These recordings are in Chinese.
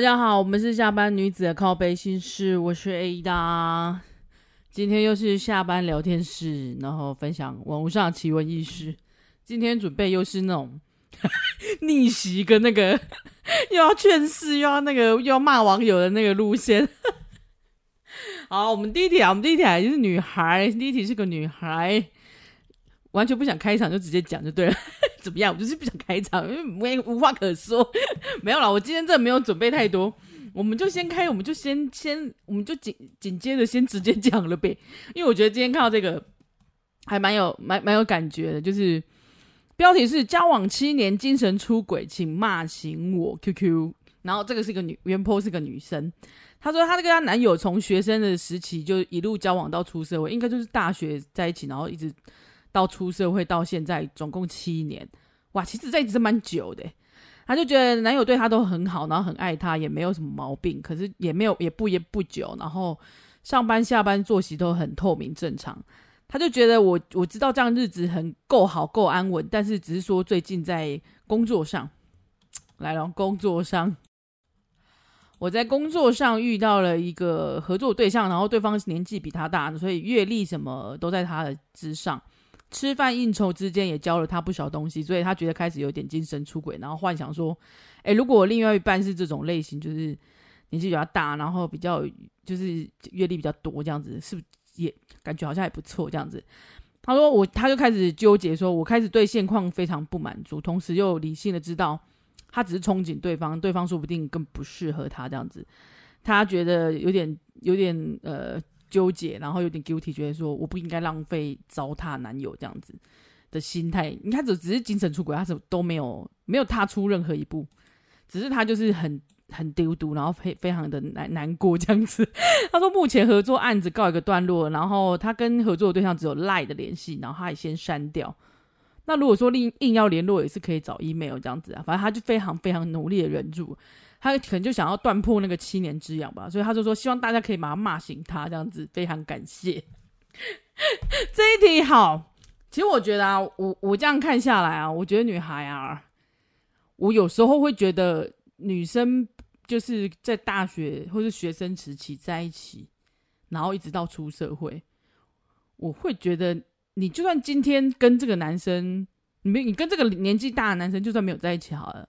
大家好，我们是下班女子的靠背心事，我是 Ada。今天又是下班聊天室，然后分享网络上奇闻异事。今天准备又是那种 逆袭跟那个 又要劝世又要那个又要骂网友的那个路线。好，我们第一题啊，我们第一题就是女孩，第一题是个女孩，完全不想开场就直接讲就对了。怎么样？我就是不想开场，因为我也无话可说。没有啦，我今天真的没有准备太多，我们就先开，我们就先先，我们就紧紧接着先直接讲了呗。因为我觉得今天看到这个还蛮有蛮蛮有感觉的，就是标题是交往七年精神出轨，请骂醒我 QQ。然后这个是个女，原 po 是个女生，她说她跟她男友从学生的时期就一路交往到出社会，应该就是大学在一起，然后一直。到出社会到现在总共七年，哇，其实这一直是蛮久的。她就觉得男友对她都很好，然后很爱她，也没有什么毛病。可是也没有也不也不久，然后上班下班作息都很透明正常。她就觉得我我知道这样日子很够好够安稳，但是只是说最近在工作上来了，工作上我在工作上遇到了一个合作对象，然后对方年纪比他大，所以阅历什么都在他的之上。吃饭应酬之间也教了他不少东西，所以他觉得开始有点精神出轨，然后幻想说，诶，如果我另外一半是这种类型，就是年纪比较大，然后比较就是阅历比较多这样子，是不是也感觉好像也不错这样子？他说我，他就开始纠结，说我开始对现况非常不满足，同时又理性的知道他只是憧憬对方，对方说不定更不适合他这样子，他觉得有点有点呃。纠结，然后有点 guilty，觉得说我不应该浪费糟蹋男友这样子的心态。你看，只只是精神出轨，他是都没有，没有踏出任何一步，只是他就是很很丢毒，然后非非常的难难过这样子。他说目前合作案子告一个段落，然后他跟合作的对象只有 lie 的联系，然后他也先删掉。那如果说硬硬要联络，也是可以找 email 这样子啊。反正他就非常非常努力的忍住。他可能就想要断破那个七年之痒吧，所以他就说希望大家可以把他骂醒他，这样子非常感谢。这一题好，其实我觉得啊，我我这样看下来啊，我觉得女孩啊，我有时候会觉得女生就是在大学或是学生时期在一起，然后一直到出社会，我会觉得你就算今天跟这个男生，你没你跟这个年纪大的男生，就算没有在一起好了。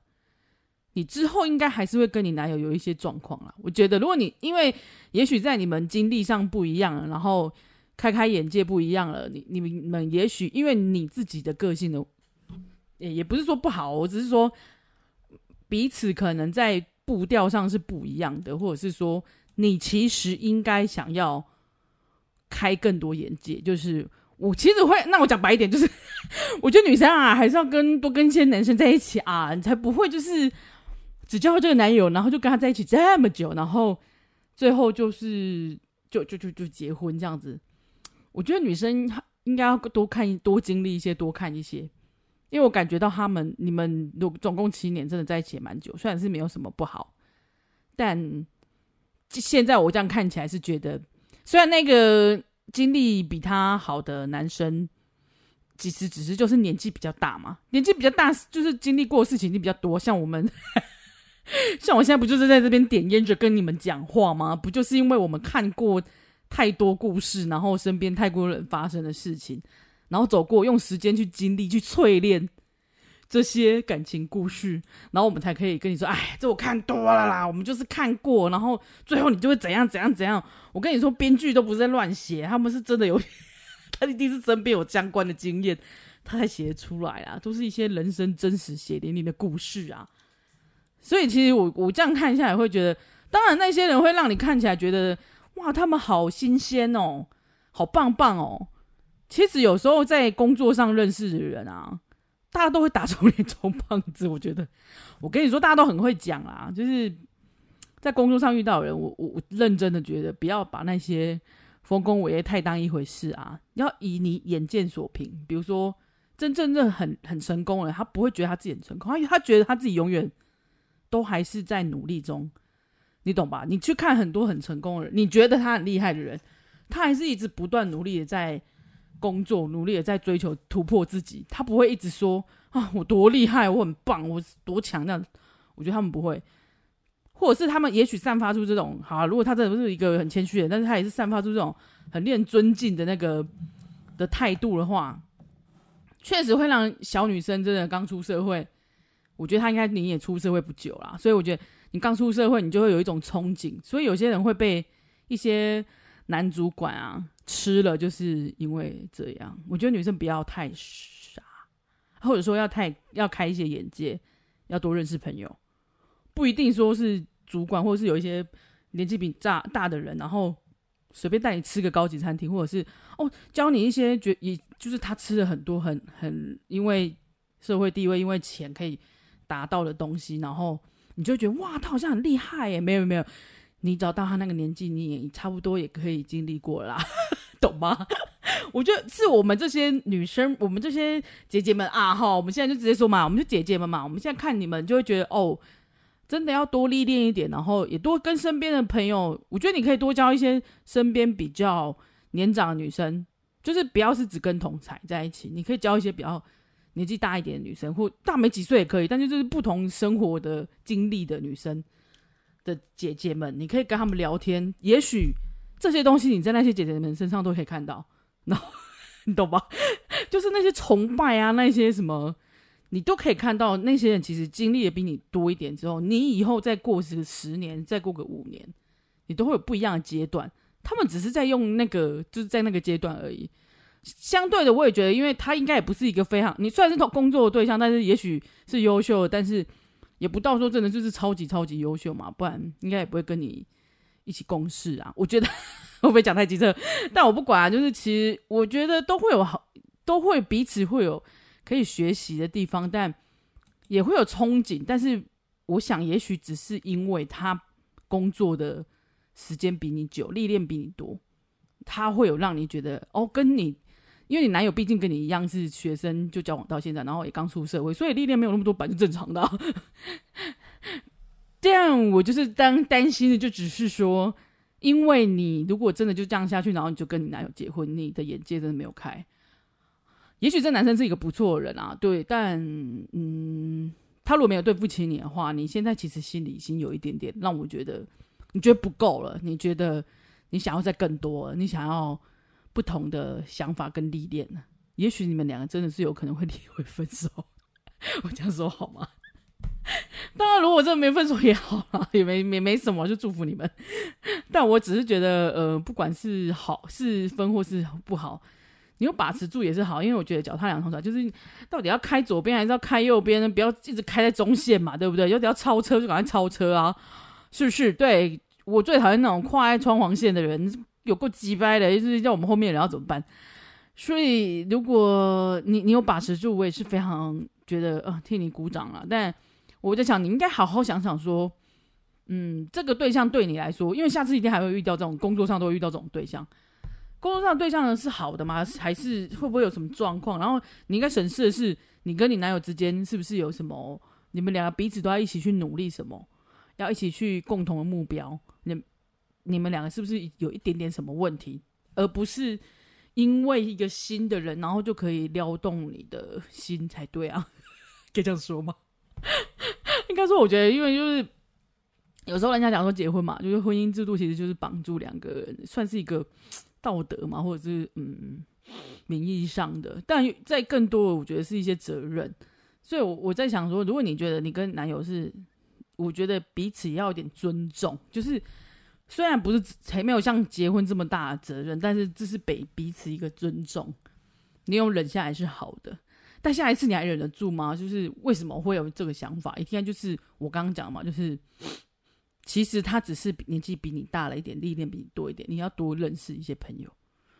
你之后应该还是会跟你男友有一些状况啦。我觉得，如果你因为也许在你们经历上不一样，然后开开眼界不一样了，你你们也许因为你自己的个性的，也也不是说不好，我只是说彼此可能在步调上是不一样的，或者是说你其实应该想要开更多眼界。就是我其实会，那我讲白一点，就是 我觉得女生啊，还是要跟多跟一些男生在一起啊，你才不会就是。只交这个男友，然后就跟他在一起这么久，然后最后就是就就就就结婚这样子。我觉得女生应该要多看、多经历一些、多看一些，因为我感觉到他们、你们总共七年，真的在一起也蛮久。虽然是没有什么不好，但现在我这样看起来是觉得，虽然那个经历比他好的男生，其实只是就是年纪比较大嘛，年纪比较大就是经历过事情就比较多，像我们。像我现在不就是在这边点烟着跟你们讲话吗？不就是因为我们看过太多故事，然后身边太多人发生的事情，然后走过用时间去经历、去淬炼这些感情故事，然后我们才可以跟你说：“哎，这我看多了啦。”我们就是看过，然后最后你就会怎样怎样怎样。我跟你说，编剧都不是在乱写，他们是真的有，他一定是身边有相关的经验，他才写出来啊，都是一些人生真实血淋淋的故事啊。所以其实我我这样看下来会觉得，当然那些人会让你看起来觉得哇，他们好新鲜哦，好棒棒哦。其实有时候在工作上认识的人啊，大家都会打肿脸充胖子。我觉得，我跟你说，大家都很会讲啊，就是在工作上遇到的人，我我我认真的觉得，不要把那些丰功伟业太当一回事啊，要以你眼见所凭。比如说，真正的很很成功的人，他不会觉得他自己很成功，他他觉得他自己永远。都还是在努力中，你懂吧？你去看很多很成功的人，你觉得他很厉害的人，他还是一直不断努力的在工作，努力的在追求突破自己。他不会一直说啊，我多厉害，我很棒，我多强这样。我觉得他们不会，或者是他们也许散发出这种，好，如果他真的不是一个很谦虚的，但是他也是散发出这种很令人尊敬的那个的态度的话，确实会让小女生真的刚出社会，我觉得他应该你也出社会不久啦，所以我觉得你刚出社会，你就会有一种憧憬，所以有些人会被一些男主管啊吃了，就是因为这样。我觉得女生不要太傻，或者说要太要开一些眼界，要多认识朋友，不一定说是主管，或者是有一些年纪比大大的人，然后随便带你吃个高级餐厅，或者是哦教你一些觉也就是他吃了很多很很因为社会地位因为钱可以达到的东西，然后你就觉得哇他好像很厉害耶，没有没有，你找到他那个年纪，你也差不多也可以经历过啦，懂吗？我觉得是我们这些女生，我们这些姐姐们啊，哈，我们现在就直接说嘛，我们就姐姐们嘛。我们现在看你们，就会觉得哦，真的要多历练一点，然后也多跟身边的朋友。我觉得你可以多交一些身边比较年长的女生，就是不要是只跟同侪在一起，你可以交一些比较年纪大一点的女生，或大没几岁也可以，但是就是不同生活的经历的女生的姐姐们，你可以跟他们聊天，也许这些东西你在那些姐姐们身上都可以看到。然后 你懂吧？就是那些崇拜啊，那些什么，你都可以看到。那些人其实经历的比你多一点之后，你以后再过十十年，再过个五年，你都会有不一样的阶段。他们只是在用那个，就是在那个阶段而已。相对的，我也觉得，因为他应该也不是一个非常，你虽然是工作的对象，但是也许是优秀的，但是也不到说真的就是超级超级优秀嘛，不然应该也不会跟你一起共事啊。我觉得。会不会讲太机车？但我不管啊，就是其实我觉得都会有好，都会彼此会有可以学习的地方，但也会有憧憬。但是我想，也许只是因为他工作的时间比你久，历练比你多，他会有让你觉得哦，跟你，因为你男友毕竟跟你一样是学生，就交往到现在，然后也刚出社会，所以历练没有那么多，本是正常的啊。这样我就是当担心的，就只是说。因为你如果真的就这样下去，然后你就跟你男友结婚，你的眼界真的没有开。也许这男生是一个不错的人啊，对，但嗯，他如果没有对不起你的话，你现在其实心里已经有一点点让我觉得你觉得不够了，你觉得你想要再更多，你想要不同的想法跟历练呢？也许你们两个真的是有可能会离婚分手，我这样说好吗？当然，如果真的没分手也好啦，也没没没什么，就祝福你们。但我只是觉得，呃，不管是好是分或是不好，你有把持住也是好。因为我觉得脚踏两条船，就是到底要开左边还是要开右边呢？不要一直开在中线嘛，对不对？有点要超车就赶快超车啊，是不是？对，我最讨厌那种跨在双黄线的人，有够鸡掰的，就是叫我们后面人要怎么办？所以，如果你你有把持住，我也是非常觉得，呃，替你鼓掌了。但我在想，你应该好好想想，说，嗯，这个对象对你来说，因为下次一定还会遇到这种工作上都会遇到这种对象，工作上的对象呢是好的吗？还是会不会有什么状况？然后你应该审视的是，你跟你男友之间是不是有什么？你们两个彼此都要一起去努力什么？要一起去共同的目标？你你们两个是不是有一点点什么问题？而不是因为一个新的人，然后就可以撩动你的心才对啊？可以这样说吗？应该说，我觉得，因为就是有时候人家讲说结婚嘛，就是婚姻制度其实就是绑住两个人，算是一个道德嘛，或者是嗯名义上的。但在更多的，我觉得是一些责任。所以，我我在想说，如果你觉得你跟男友是，我觉得彼此要有点尊重，就是虽然不是还没有像结婚这么大的责任，但是这是给彼此一个尊重。你有忍下来是好的。但下一次你还忍得住吗？就是为什么会有这个想法？一天就是我刚刚讲嘛，就是其实他只是年纪比你大了一点，历练比你多一点。你要多认识一些朋友，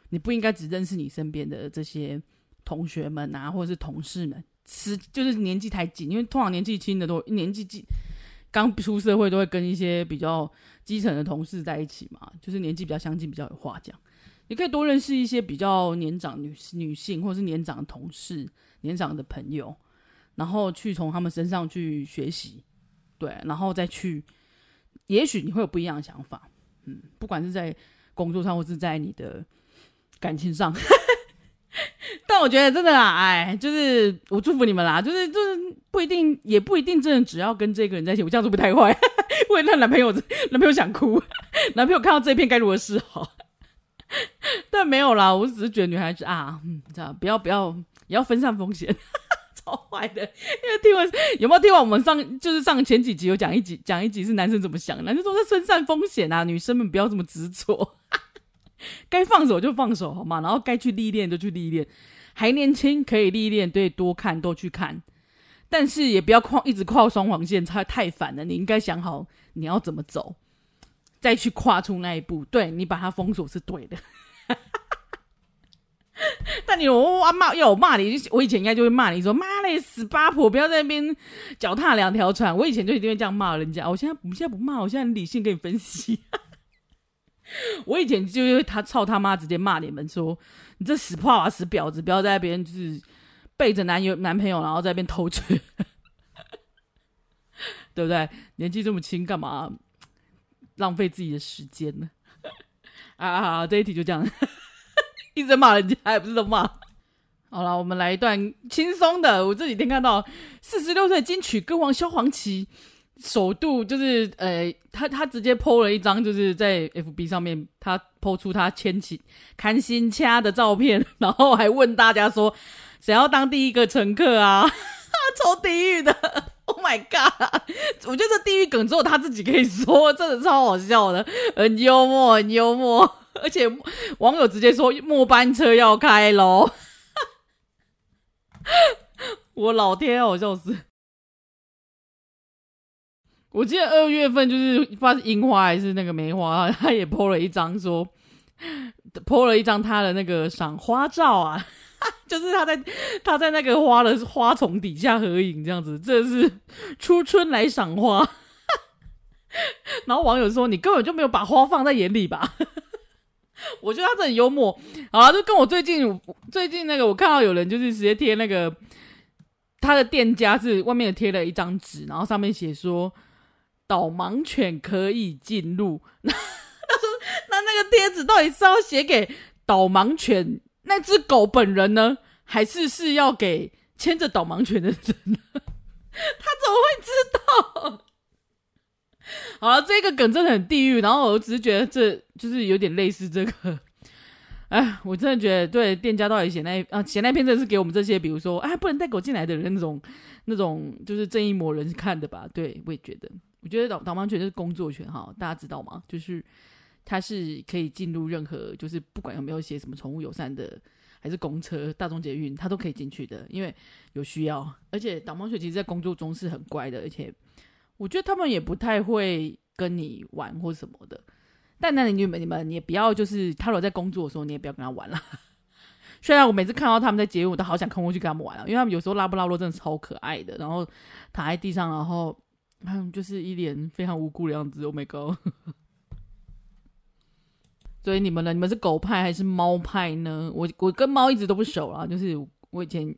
你不应该只认识你身边的这些同学们啊，或者是同事们，是就是年纪太近，因为通常年纪轻的都年纪近，刚出社会都会跟一些比较基层的同事在一起嘛，就是年纪比较相近，比较有话讲。你可以多认识一些比较年长女女性，或者是年长的同事。年长的朋友，然后去从他们身上去学习，对，然后再去，也许你会有不一样的想法，嗯，不管是在工作上，或是在你的感情上，但我觉得真的啦，哎，就是我祝福你们啦，就是就是不一定，也不一定真的只要跟这个人在一起，我这样子不太坏，为那男朋友，男朋友想哭，男朋友看到这一片该如何是好？但没有啦，我只是觉得女孩子啊，嗯，这样不要不要，也要分散风险，超坏的。因为听完有没有听完我们上就是上前几集有讲一集讲一集是男生怎么想，男生说在分散风险啊，女生们不要这么执着，该放手就放手好吗？然后该去历练就去历练，还年轻可以历练，对，多看多去看，但是也不要跨一直跨双黄线，太太烦了。你应该想好你要怎么走。再去跨出那一步，对，你把它封锁是对的。但你我骂要我骂你，我以前应该就会骂你说妈嘞死八婆，不要在那边脚踏两条船。我以前就一定会这样骂人家。我现在我现在不骂，我现在理性跟你分析。我以前就因为他操他妈，直接骂你们说你这死破娃死婊子，不要在那边就是背着男友男朋友，然后在那边偷吃，对不对？年纪这么轻，干嘛？浪费自己的时间呢？啊啊！这一题就这样，一直骂人家，还不是都骂。好了，我们来一段轻松的。我这几天看到四十六岁金曲歌王萧煌奇，首度就是呃，他他直接 po 了一张，就是在 FB 上面，他 po 出他牵起开心掐的照片，然后还问大家说，谁要当第一个乘客啊？超地狱的！Oh my god！我觉得这地狱梗只有他自己可以说，真的超好笑的，很幽默，很幽默。而且网友直接说末班车要开喽！我老天啊，我笑死！我记得二月份就是不知道是樱花还是那个梅花，他也 po 了一张说，po 了一张他的那个赏花照啊。就是他在他在那个花的花丛底下合影这样子，这是初春来赏花。然后网友说：“你根本就没有把花放在眼里吧？”我觉得他这很幽默。好啊，就跟我最近最近那个，我看到有人就是直接贴那个他的店家是外面贴了一张纸，然后上面写说导盲犬可以进入。那他说：“那那个贴纸到底是要写给导盲犬？”那只狗本人呢？还是是要给牵着导盲犬的人呢？他怎么会知道？好了，这个梗真的很地狱。然后我只是觉得这就是有点类似这个。哎，我真的觉得对店家到底写那啊写那篇真的是给我们这些，比如说哎不能带狗进来的人那种那种就是正义魔人看的吧？对，我也觉得。我觉得导导盲犬就是工作犬哈，大家知道吗？就是。它是可以进入任何，就是不管有没有写什么宠物友善的，还是公车、大众捷运，它都可以进去的，因为有需要。而且导盲犬其实，在工作中是很乖的，而且我觉得他们也不太会跟你玩或什么的。但那你们你们也不要，就是他如果在工作的时候，你也不要跟他玩了。虽然我每次看到他们在捷运，我都好想看过去跟他们玩了，因为他们有时候拉布拉多真的超可爱的，然后躺在地上，然后他们就是一脸非常无辜的样子。Oh my god！所以你们呢？你们是狗派还是猫派呢？我我跟猫一直都不熟啊，就是我以前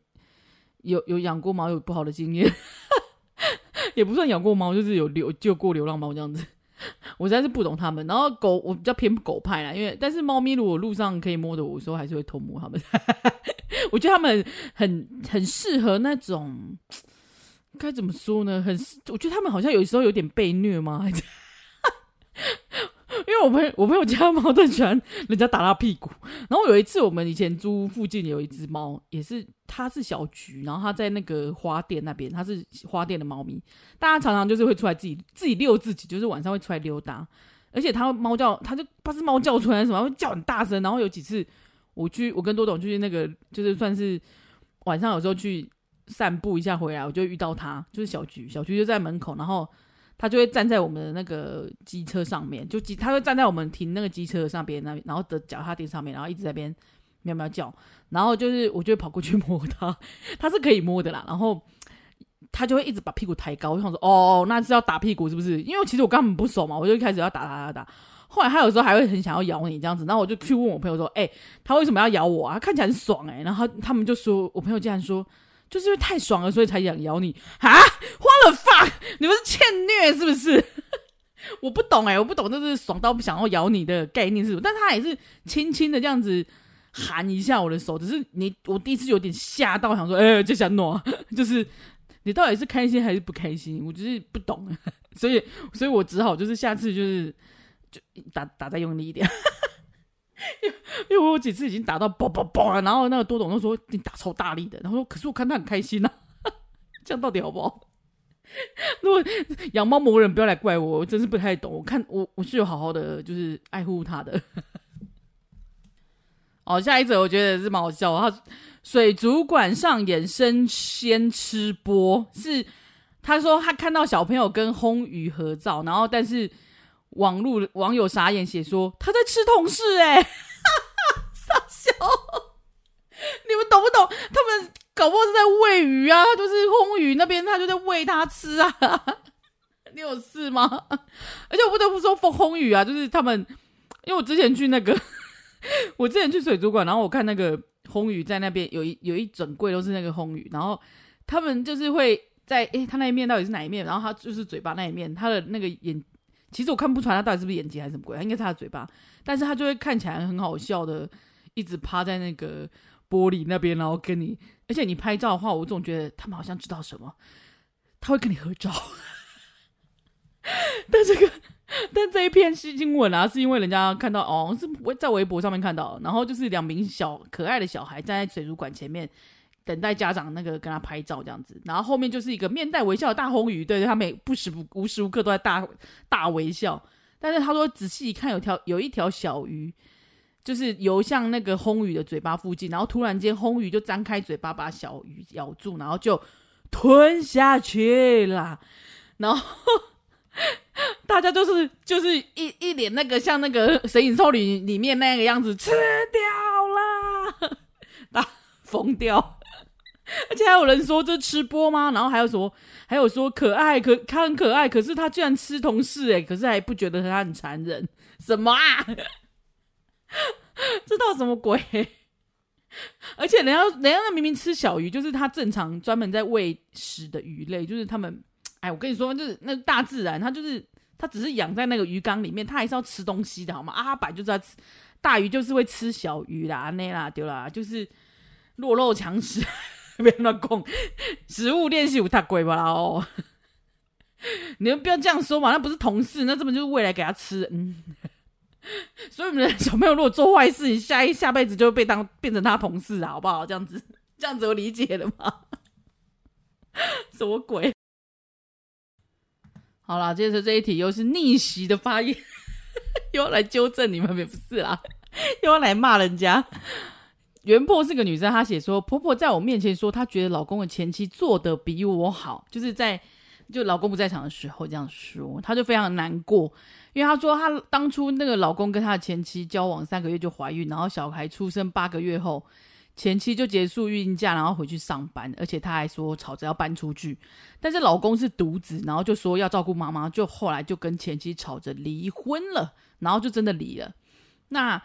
有有养过猫，有不好的经验，也不算养过猫，就是有流救过流浪猫这样子。我实在是不懂他们。然后狗我比较偏狗派啦，因为但是猫咪如果路上可以摸的，我说还是会偷摸他们。我觉得他们很很适合那种该怎么说呢？很我觉得他们好像有时候有点被虐吗？因为我朋友我朋友家猫都喜欢人家打他屁股，然后有一次我们以前租附近有一只猫，也是它是小橘，然后它在那个花店那边，它是花店的猫咪，大家常常就是会出来自己自己遛自己，就是晚上会出来溜达，而且它猫叫，它就不是猫叫出来什么，会叫很大声，然后有几次我去我跟多董去那个就是算是晚上有时候去散步一下回来，我就遇到它，就是小橘，小橘就在门口，然后。他就会站在我们的那个机车上面，就机，他会站在我们停那个机车上边那边，然后的脚踏垫上面，然后一直在边喵喵叫，然后就是我就会跑过去摸它，它是可以摸的啦，然后他就会一直把屁股抬高，我想说哦，那是要打屁股是不是？因为其实我根本不熟嘛，我就一开始要打打打打，后来他有时候还会很想要咬你这样子，然后我就去问我朋友说，哎、欸，他为什么要咬我啊？看起来很爽哎、然后他们就说，我朋友竟然说。就是因为太爽了，所以才想咬你啊！What the fuck！你们是欠虐是不是？我不懂哎、我不懂，就是爽到不想要咬你的概念是什么？但他也是轻轻的这样子含一下我的手，只是你我第一次有点吓到，想说，哎、欸，这想弄，就是你到底是开心还是不开心？我就是不懂，所以，所以我只好就是下次就是就打打再用力一点，因为我有几次已经打到嘣嘣嘣了，然后那个多董都说你打超大力的，然后说可是我看他很开心呐、啊，这样到底好不好？如果养猫魔人不要来怪我，我真是不太懂。我看我我是有好好的就是爱护他的。哦，下一则我觉得是蛮好笑。他水族馆上演生鲜吃播，是他说他看到小朋友跟魟鱼合照，然后但是网络网友傻眼写说他在吃同事哎、欸，傻笑，你们懂不懂？他们搞不好是在喂鱼啊，就是魟鱼那边他就在喂他吃啊，你有事吗？而且我不得不说，魟鱼啊，就是他们，因为我之前去那个。我之前去水族馆，然后我看那个魟鱼在那边有一有一整柜都是那个魟鱼，然后他们就是会在诶，他那一面到底是哪一面？然后他就是嘴巴那一面，他的那个眼，其实我看不出来他到底是不是眼睛还是什么鬼，应该是他的嘴巴，但是他就会看起来很好笑的，一直趴在那个玻璃那边，然后跟你，而且你拍照的话，我总觉得他们好像知道什么，他会跟你合照，但这个。但这一篇新新闻啊，是因为人家看到哦，是在微博上面看到，然后就是两名小可爱的小孩站在水族馆前面等待家长那个跟他拍照这样子，然后后面就是一个面带微笑的大红鱼，对，他每不时不无时无刻都在大大微笑。但是他说仔细一看，有条有一条小鱼，就是游向那个红鱼的嘴巴附近，然后突然间红鱼就张开嘴巴把小鱼咬住，然后就吞下去了，然后。大家就是就是一一脸那个像那个《神隐少女》里面那个样子，吃掉了，大，疯掉！而且还有人说这吃播吗？然后还有说还有说可爱，可他很可爱，可是他居然吃同事哎，可是还不觉得他很残忍？什么啊？这到什么鬼？而且人家人家那明明吃小鱼，就是他正常专门在喂食的鱼类，就是他们。哎，我跟你说，就是那大自然，它就是它只是养在那个鱼缸里面，它还是要吃东西的，好吗？阿白就是要吃大鱼，就是会吃小鱼啦，那啦丢啦，就是弱肉强食，别乱讲，食物链是有太贵吧啦哦。你们不要这样说嘛，那不是同事，那根本就是未来给他吃。嗯，所以我们的小朋友如果做坏事，你下一下辈子就会被当变成他同事啊，好不好？这样子，这样子我理解了吗？什么鬼？好啦，接着这一题又是逆袭的发言，又要来纠正你们，也不是啦，又要来骂人家。原婆是个女生，她写说，婆婆在我面前说，她觉得老公的前妻做得比我好，就是在就老公不在场的时候这样说，她就非常难过，因为她说她当初那个老公跟她的前妻交往三个月就怀孕，然后小孩出生八个月后。前妻就结束孕假，然后回去上班，而且她还说吵着要搬出去，但是老公是独子，然后就说要照顾妈妈，就后来就跟前妻吵着离婚了，然后就真的离了。那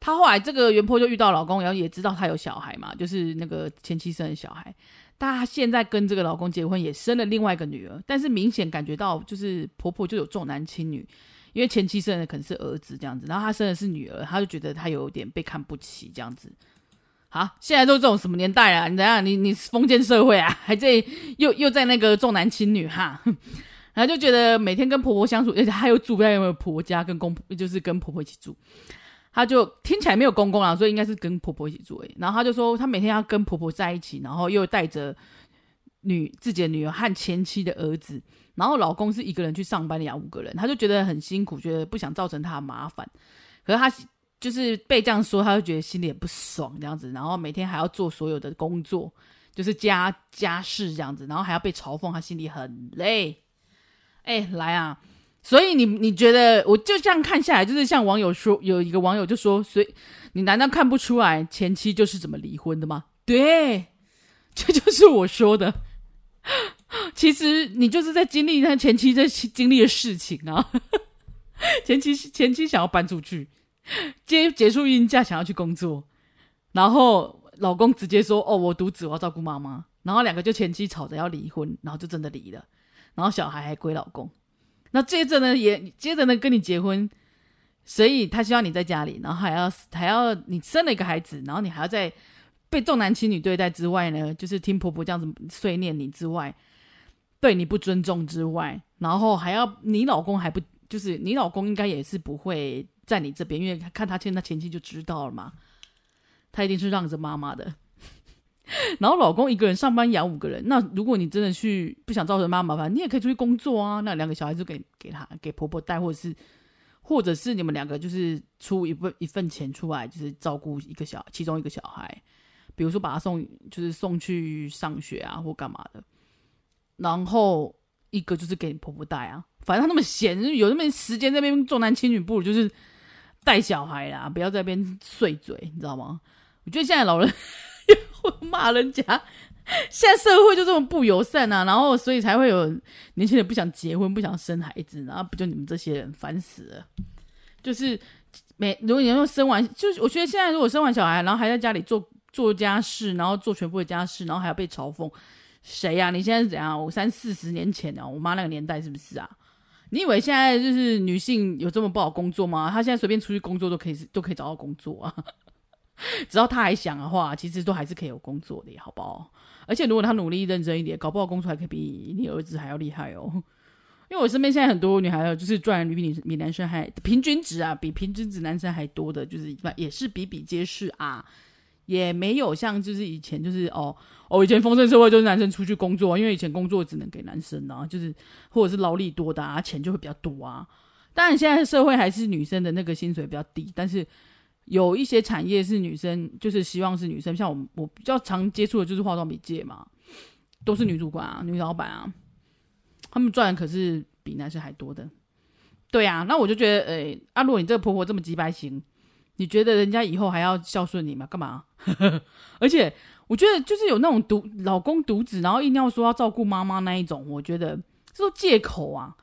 她后来这个原坡就遇到老公，然后也知道她有小孩嘛，就是那个前妻生的小孩，但他现在跟这个老公结婚，也生了另外一个女儿，但是明显感觉到就是婆婆就有重男轻女，因为前妻生的可能是儿子这样子，然后她生的是女儿，她就觉得她有点被看不起这样子。好，现在都这种什么年代啊？你等下，你你封建社会啊，还在又又在那个重男轻女哈，然后就觉得每天跟婆婆相处，而且还有住在有没有婆家跟公婆，就是跟婆婆一起住，他就听起来没有公公啊，所以应该是跟婆婆一起住诶。然后他就说，他每天要跟婆婆在一起，然后又带着女自己的女儿和前妻的儿子，然后老公是一个人去上班养五个人，他就觉得很辛苦，觉得不想造成他的麻烦，可是他。就是被这样说，他就觉得心里也不爽这样子，然后每天还要做所有的工作，就是家家事这样子，然后还要被嘲讽，他心里很累。哎，来啊！所以你你觉得，我就这样看下来，就是像网友说，有一个网友就说，所以你难道看不出来前妻就是怎么离婚的吗？对，这就是我说的。其实你就是在经历他前妻在经历的事情啊。前妻前妻想要搬出去。结结束孕假，想要去工作，然后老公直接说：“哦，我独子，我要照顾妈妈。”然后两个就前妻吵着要离婚，然后就真的离了。然后小孩还归老公。那接着呢，也接着呢跟你结婚，所以他希望你在家里，然后还要还要你生了一个孩子，然后你还要在被重男轻女对待之外呢，就是听婆婆这样子碎念你之外，对你不尊重之外，然后还要你老公还不就是你老公应该也是不会在你这边，因为看他欠他前妻就知道了嘛，他一定是让着妈妈的。然后老公一个人上班养五个人，那如果你真的去不想造成妈妈麻烦，你也可以出去工作啊。那两个小孩就给给他给婆婆带，或者是或者是你们两个就是出一份一份钱出来，就是照顾一个小其中一个小孩，比如说把他送就是送去上学啊或干嘛的。然后一个就是给你婆婆带啊，反正他那么闲，有那么时间在那边重男轻女，不如就是带小孩啦，不要在那边碎嘴，你知道吗？我觉得现在老人。会骂人家，现在社会就这么不友善啊，然后所以才会有年轻人不想结婚、不想生孩子，然后不就你们这些人烦死了。就是每如果你说生完，就是我觉得现在如果生完小孩，然后还在家里做做家事，然后做全部的家事，然后还要被嘲讽，谁呀、啊？你现在是怎样？我三四十年前的，我妈那个年代是不是啊？你以为现在就是女性有这么不好工作吗？她现在随便出去工作都可以，都可以找到工作啊。只要他还想的话，其实都还是可以有工作的，好不好？而且如果他努力认真一点，搞不好工作还可以比你儿子还要厉害哦。因为我身边现在很多女孩就是赚的比你比男生还平均值啊，比平均值男生还多的，就是也是比比皆是啊。也没有像就是以前就是哦哦，以前丰盛社会就是男生出去工作，因为以前工作只能给男生啊，就是或者是劳力多的啊，钱就会比较多啊。当然现在社会还是女生的那个薪水比较低，但是。有一些产业是女生，就是希望是女生，像我我比较常接触的就是化妆品界嘛，都是女主管啊、女老板啊，他们赚的可是比男生还多的。对啊，那我就觉得，哎、欸，啊，如果你这个婆婆这么机掰型，你觉得人家以后还要孝顺你吗？干嘛？而且我觉得就是有那种独老公独子，然后硬要说要照顾妈妈那一种，我觉得这都借口啊。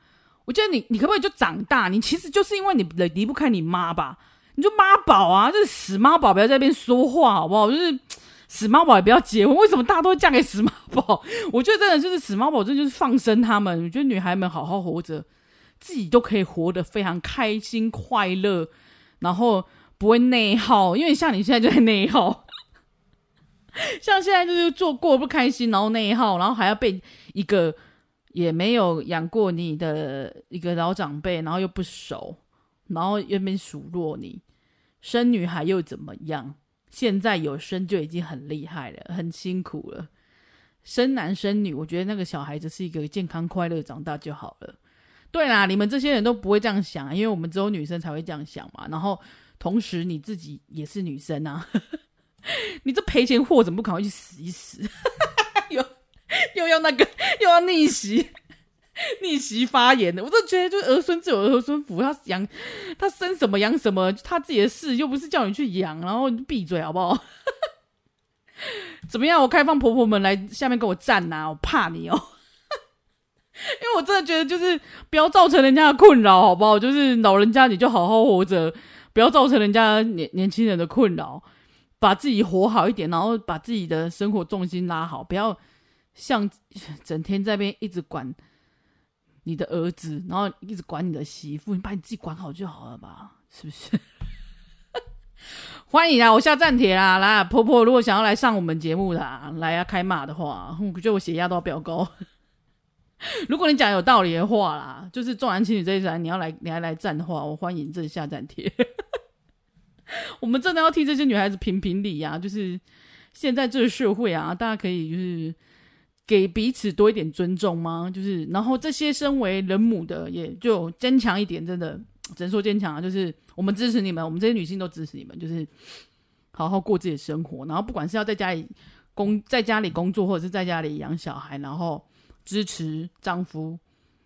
我觉得你你可不可以就长大？你其实就是因为你离不开你妈吧。你就妈宝啊，就是死妈宝，不要在那边说话好不好？就是死妈宝也不要结婚。为什么大家都会嫁给死妈宝？我觉得真的就是死妈宝，这就是放生他们。我觉得女孩们好好活着，自己都可以活得非常开心快乐，然后不会内耗。因为像你现在就在内耗，像现在就是做过不开心，然后内耗，然后还要被一个也没有养过你的一个老长辈，然后又不熟，然后又没数落你。生女孩又怎么样？现在有生就已经很厉害了，很辛苦了。生男生女，我觉得那个小孩子是一个健康快乐长大就好了。对啦，你们这些人都不会这样想，因为我们只有女生才会这样想嘛。然后同时你自己也是女生啊，你这赔钱货怎么不赶快去死一死？又又要那个又要逆袭。逆袭发言的，我就觉得，就是儿孙自有儿孙福，他养他生什么养什么，他自己的事，又不是叫你去养，然后你闭嘴好不好？怎么样？我开放婆婆们来下面给我站呐、啊，我怕你哦，因为我真的觉得，就是不要造成人家的困扰，好不好？就是老人家你就好好活着，不要造成人家年年轻人的困扰，把自己活好一点，然后把自己的生活重心拉好，不要像整天在边一直管。你的儿子，然后一直管你的媳妇，你把你自己管好就好了吧？是不是？欢迎啊！我下站帖啦，来婆婆，如果想要来上我们节目的，来、啊、开骂的话，我觉得我血压都要飙高。如果你讲有道理的话啦，就是重男轻女这一段，你要来，你还来站的话，我欢迎这下站帖。我们真的要替这些女孩子评评理呀！就是现在这个社会啊，大家可以就是。给彼此多一点尊重吗？就是，然后这些身为人母的也就坚强一点，真的只能说坚强啊！就是我们支持你们，我们这些女性都支持你们，就是好好过自己的生活。然后不管是要在家里工，在家里工作，或者是在家里养小孩，然后支持丈夫，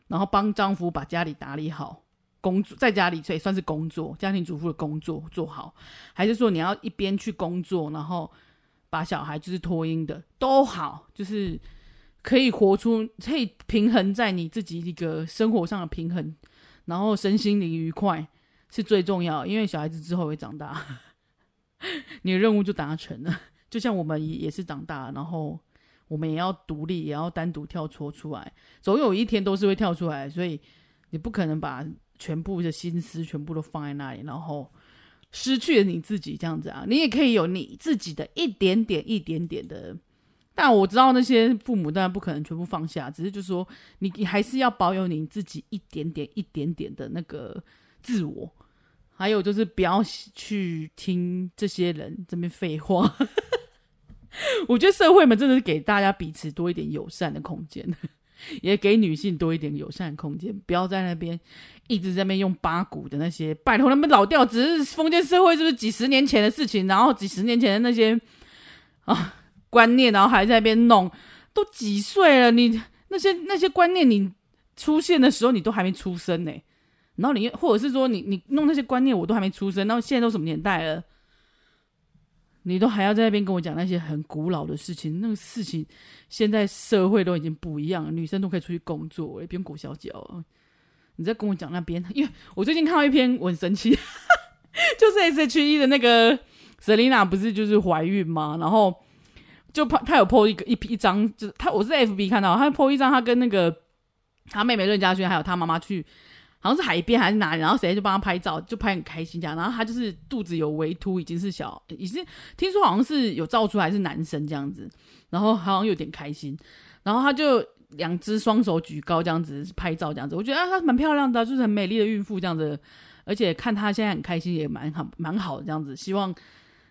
然后帮丈夫把家里打理好，工作在家里所以算是工作，家庭主妇的工作做好，还是说你要一边去工作，然后把小孩就是托婴的都好，就是。可以活出，可以平衡在你自己一个生活上的平衡，然后身心灵愉快是最重要。因为小孩子之后会长大，你的任务就达成了。就像我们也是长大，然后我们也要独立，也要单独跳脱出来，总有一天都是会跳出来。所以你不可能把全部的心思全部都放在那里，然后失去了你自己这样子啊。你也可以有你自己的一点点、一点点的。但我知道那些父母当然不可能全部放下，只是就是说你你还是要保有你自己一点点一点点的那个自我，还有就是不要去听这些人这边废话。我觉得社会们真的是给大家彼此多一点友善的空间，也给女性多一点友善的空间，不要在那边一直在那边用八股的那些，拜托他们老掉，只是封建社会是不是几十年前的事情？然后几十年前的那些啊观念，然后还在那边弄，都几岁了？你那些那些观念，你出现的时候你都还没出生呢。然后你或者是说你你弄那些观念，我都还没出生，然后现在都什么年代了？你都还要在那边跟我讲那些很古老的事情，那个事情现在社会都已经不一样了，女生都可以出去工作，也不用裹小脚。你在跟我讲那边，因为我最近看到一篇我很神奇，就是 S.H.E 的那个 Selina 不是就是怀孕吗？然后就他他有 po 一个一一张，就是他我是在 F.B 看到他 po 一张，他跟那个他妹妹任家萱还有他妈妈去。好像是海边还是哪里，然后谁就帮他拍照，就拍很开心这样。然后他就是肚子有微凸，已经是小，已经听说好像是有照出来是男生这样子。然后好像有点开心，然后他就两只双手举高这样子拍照这样子。我觉得啊，她蛮漂亮的，就是很美丽的孕妇这样子。而且看她现在很开心，也蛮好蛮好的这样子。希望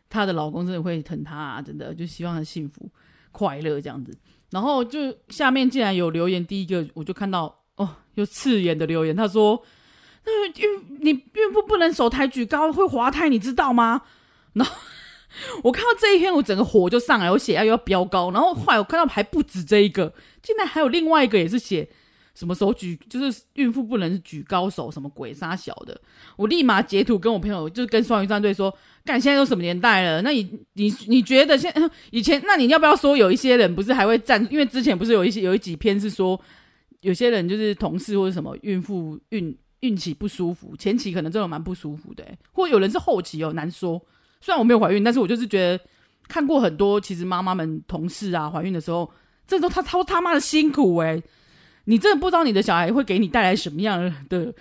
她的老公真的会疼她啊，真的就希望她幸福快乐这样子。然后就下面竟然有留言，第一个我就看到。哦，有刺眼的留言，他说：“那孕你孕妇不能手抬举高，会滑胎，你知道吗？”然后我看到这一篇，我整个火就上来，我血压又要飙高。然后后来我看到还不止这一个，竟然还有另外一个也是写什么手举，就是孕妇不能举高手，什么鬼杀小的。我立马截图跟我朋友，就是跟双鱼战队说：“干，现在都什么年代了？那你你你觉得现以前，那你要不要说有一些人不是还会站？因为之前不是有一些有一几篇是说。”有些人就是同事或者什么孕妇孕孕期不舒服，前期可能真的蛮不舒服的，或有人是后期哦，难说。虽然我没有怀孕，但是我就是觉得看过很多，其实妈妈们同事啊怀孕的时候，这都他他他妈的辛苦诶。你真的不知道你的小孩会给你带来什么样的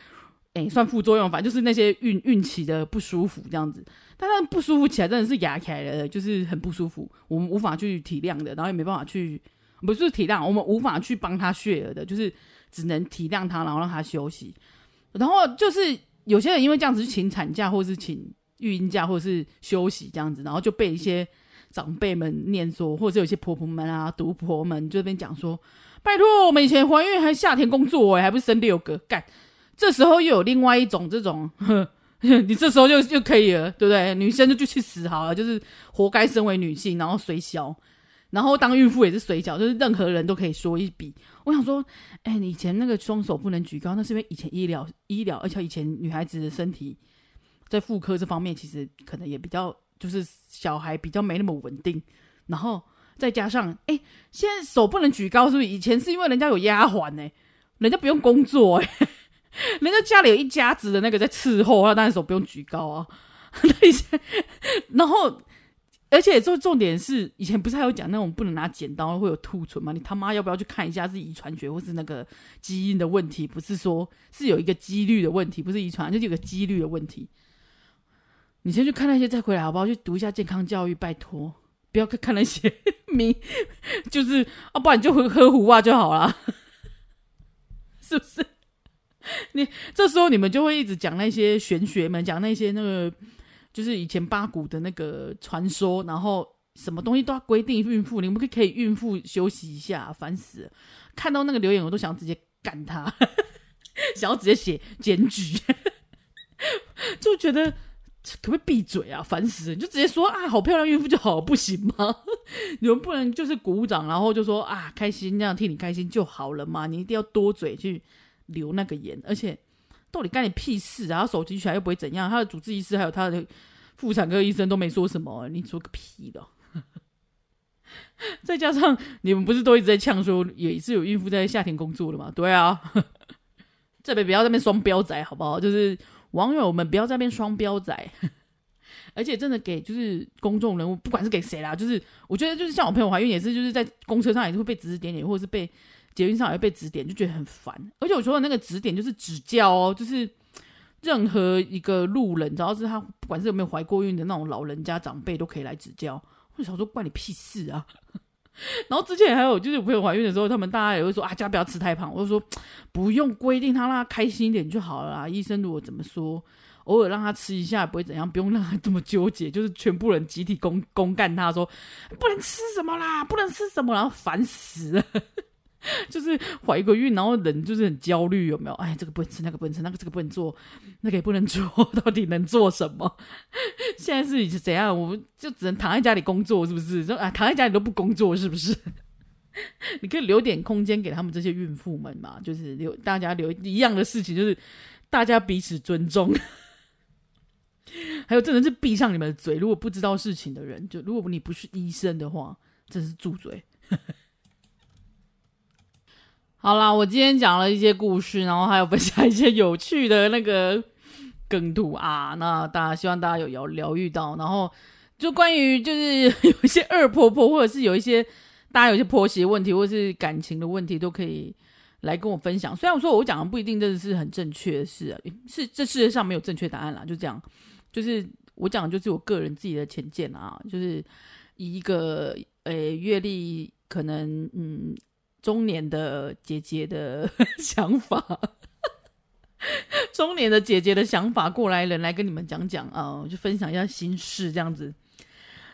诶，算副作用，反正就是那些孕孕期的不舒服这样子。但他不舒服起来真的是牙起来了，就是很不舒服，我们无法去体谅的，然后也没办法去。不是体谅，我们无法去帮他血儿的，就是只能体谅他，然后让他休息。然后就是有些人因为这样子去请产假，或是请育婴假，或者是休息这样子，然后就被一些长辈们念说，或者是有些婆婆们啊、毒婆们就这边讲说：“拜托，我们以前怀孕还夏天工作哎，还不是生六个干？这时候又有另外一种这种，呵 你这时候就就可以了，对不对？女生就就去死好了，就是活该身为女性，然后随小。”然后当孕妇也是随脚，就是任何人都可以说一笔。我想说，哎，你以前那个双手不能举高，那是因为以前医疗医疗，而且以前女孩子的身体在妇科这方面其实可能也比较，就是小孩比较没那么稳定。然后再加上，哎，现在手不能举高，是不是？以前是因为人家有丫鬟呢，人家不用工作，哎，人 家家里有一家子的那个在伺候，那当然手不用举高啊。那些，然后。而且重重点是，以前不是还有讲那种不能拿剪刀会有兔唇吗？你他妈要不要去看一下是遗传学或是那个基因的问题？不是说是有一个几率的问题，不是遗传，就是有个几率的问题。你先去看那些再回来好不好？去读一下健康教育，拜托，不要看那些名，就是啊，不然你就喝喝胡话就好了，是不是？你这时候你们就会一直讲那些玄学们，讲那些那个。就是以前八股的那个传说，然后什么东西都要规定孕妇，你们可以可以孕妇休息一下，烦死了！看到那个留言，我都想直接干他，想要直接写检举，就觉得可不可以闭嘴啊？烦死了！你就直接说啊，好漂亮孕妇就好，不行吗？你们不能就是鼓掌，然后就说啊，开心，这样替你开心就好了嘛？你一定要多嘴去留那个言，而且。到底干你屁事啊！他手机起来又不会怎样，他的主治医师还有他的妇产科医生都没说什么，你说个屁的！再加上你们不是都一直在呛说，也是有孕妇在夏天工作的吗？对啊，这边不要在那边双标仔好不好？就是网友们不要在那边双标仔，而且真的给就是公众人物，不管是给谁啦，就是我觉得就是像我朋友怀孕也是，就是在公车上也是会被指指点点，或者是被。捷运上也会被指点，就觉得很烦。而且我说的那个指点就是指教哦，就是任何一个路人，只要是他不管是有没有怀过孕的那种老人家长辈都可以来指教。我想说，关你屁事啊！然后之前还有就是我朋友怀孕的时候，他们大家也会说啊，家不要吃太胖。我就说不用规定她，让她开心一点就好了啦。医生如果怎么说，偶尔让她吃一下也不会怎样，不用让她这么纠结。就是全部人集体公公干她说不能吃什么啦，不能吃什么，然后烦死了。就是怀个孕，然后人就是很焦虑，有没有？哎，这个不能吃，那个不能吃，那个这个不能做，那个也不能做，到底能做什么？现在是怎样？我们就只能躺在家里工作，是不是？就啊，躺在家里都不工作，是不是？你可以留点空间给他们这些孕妇们嘛，就是留大家留一样的事情，就是大家彼此尊重。还有，真的是闭上你们的嘴，如果不知道事情的人，就如果你不是医生的话，真是住嘴。好啦，我今天讲了一些故事，然后还有分享一些有趣的那个 梗图啊。那大家希望大家有疗疗愈到，然后就关于就是有一些二婆婆，或者是有一些大家有一些婆媳问题，或者是感情的问题，都可以来跟我分享。虽然我说我讲的不一定真的是很正确的事啊，是这世界上没有正确答案啦，就这样。就是我讲的就是我个人自己的浅见啊，就是以一个呃阅历可能嗯。中年的姐姐的 想法，中年的姐姐的想法，过来人来跟你们讲讲啊，就分享一下心事这样子。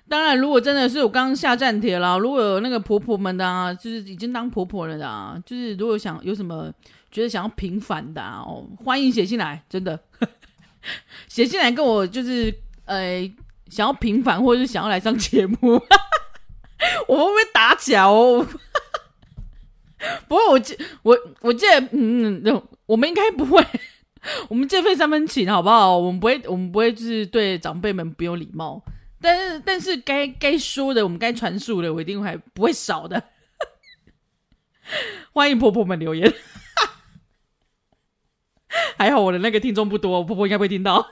当然，如果真的是我刚刚下站帖了，如果有那个婆婆们的啊，就是已经当婆婆了的啊，就是如果想有什么觉得想要平反的啊，哦，欢迎写信来，真的 写信来跟我就是呃想要平反，或者是想要来上节目，我会不会打脚哦？不过我记我我记得嗯，我们应该不会，我们借费三分情好不好？我们不会，我们不会就是对长辈们不有礼貌。但是但是该该说的，我们该传述的，我一定会不会少的。欢迎婆婆们留言，还好我的那个听众不多，我婆婆应该会听到。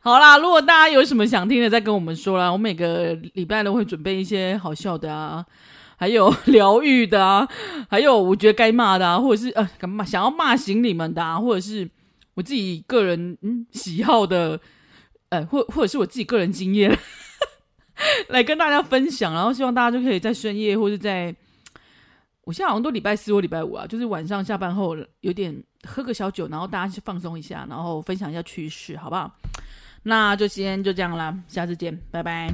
好啦，如果大家有什么想听的，再跟我们说啦。我每个礼拜都会准备一些好笑的啊。还有 疗愈的啊，还有我觉得该骂的啊，或者是呃，干嘛想要骂醒你们的啊，或者是我自己个人嗯喜好的，呃，或或者是我自己个人经验，来跟大家分享，然后希望大家就可以在深夜或者在，我现在好像都礼拜四或礼拜五啊，就是晚上下班后有点喝个小酒，然后大家去放松一下，然后分享一下趣事，好不好？那就先就这样啦，下次见，拜拜。